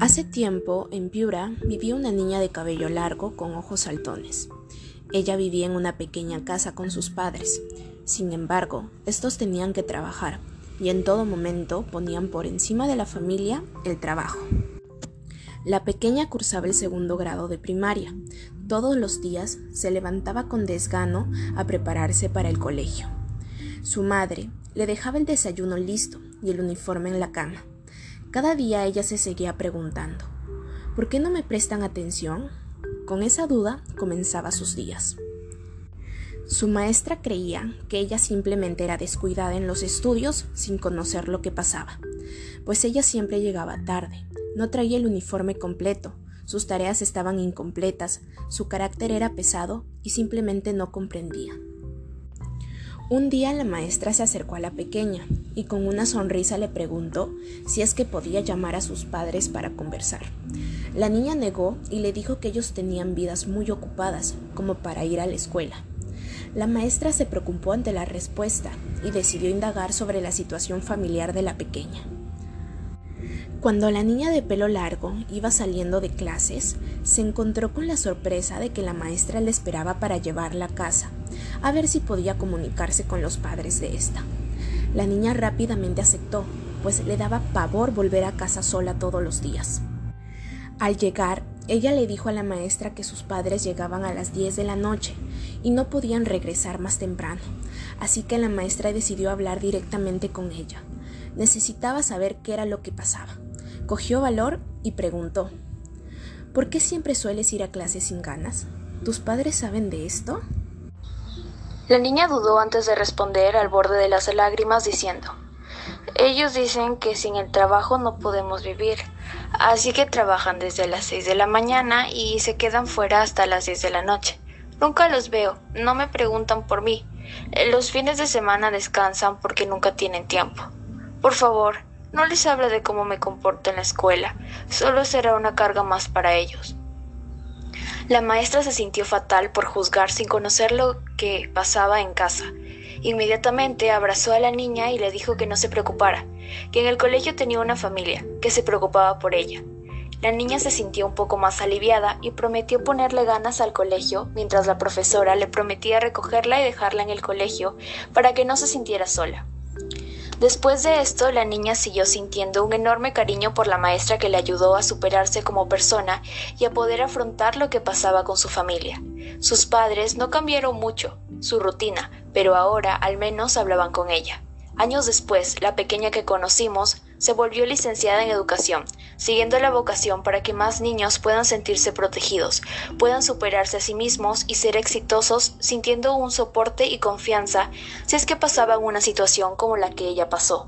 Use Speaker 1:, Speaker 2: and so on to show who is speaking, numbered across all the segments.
Speaker 1: Hace tiempo, en Piura, vivía una niña de cabello largo con ojos saltones. Ella vivía en una pequeña casa con sus padres. Sin embargo, estos tenían que trabajar y en todo momento ponían por encima de la familia el trabajo. La pequeña cursaba el segundo grado de primaria. Todos los días se levantaba con desgano a prepararse para el colegio. Su madre le dejaba el desayuno listo y el uniforme en la cama. Cada día ella se seguía preguntando, ¿por qué no me prestan atención? Con esa duda comenzaba sus días. Su maestra creía que ella simplemente era descuidada en los estudios sin conocer lo que pasaba, pues ella siempre llegaba tarde, no traía el uniforme completo, sus tareas estaban incompletas, su carácter era pesado y simplemente no comprendía. Un día la maestra se acercó a la pequeña y con una sonrisa le preguntó si es que podía llamar a sus padres para conversar. La niña negó y le dijo que ellos tenían vidas muy ocupadas como para ir a la escuela. La maestra se preocupó ante la respuesta y decidió indagar sobre la situación familiar de la pequeña. Cuando la niña de pelo largo iba saliendo de clases, se encontró con la sorpresa de que la maestra le esperaba para llevarla a casa, a ver si podía comunicarse con los padres de esta. La niña rápidamente aceptó, pues le daba pavor volver a casa sola todos los días. Al llegar, ella le dijo a la maestra que sus padres llegaban a las 10 de la noche y no podían regresar más temprano, así que la maestra decidió hablar directamente con ella. Necesitaba saber qué era lo que pasaba. Cogió valor y preguntó, ¿Por qué siempre sueles ir a clase sin ganas? ¿Tus padres saben de esto?
Speaker 2: La niña dudó antes de responder al borde de las lágrimas diciendo, ellos dicen que sin el trabajo no podemos vivir, así que trabajan desde las seis de la mañana y se quedan fuera hasta las diez de la noche. Nunca los veo, no me preguntan por mí. Los fines de semana descansan porque nunca tienen tiempo. Por favor, no les habla de cómo me comporto en la escuela, solo será una carga más para ellos. La maestra se sintió fatal por juzgar sin conocer lo que pasaba en casa. Inmediatamente abrazó a la niña y le dijo que no se preocupara, que en el colegio tenía una familia, que se preocupaba por ella. La niña se sintió un poco más aliviada y prometió ponerle ganas al colegio, mientras la profesora le prometía recogerla y dejarla en el colegio para que no se sintiera sola. Después de esto, la niña siguió sintiendo un enorme cariño por la maestra que le ayudó a superarse como persona y a poder afrontar lo que pasaba con su familia. Sus padres no cambiaron mucho su rutina, pero ahora al menos hablaban con ella. Años después, la pequeña que conocimos se volvió licenciada en educación, siguiendo la vocación para que más niños puedan sentirse protegidos, puedan superarse a sí mismos y ser exitosos sintiendo un soporte y confianza si es que pasaban una situación como la que ella pasó.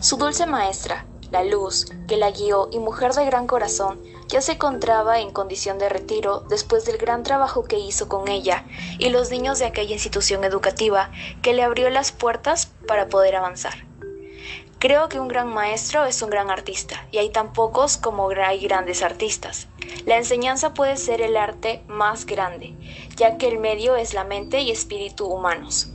Speaker 2: Su dulce maestra, la luz, que la guió y mujer de gran corazón, ya se encontraba en condición de retiro después del gran trabajo que hizo con ella y los niños de aquella institución educativa que le abrió las puertas para poder avanzar. Creo que un gran maestro es un gran artista, y hay tan pocos como hay grandes artistas. La enseñanza puede ser el arte más grande, ya que el medio es la mente y espíritu humanos.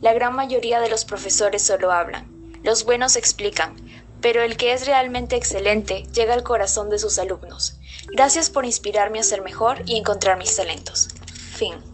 Speaker 2: La gran mayoría de los profesores solo hablan, los buenos explican, pero el que es realmente excelente llega al corazón de sus alumnos. Gracias por inspirarme a ser mejor y encontrar mis talentos. Fin.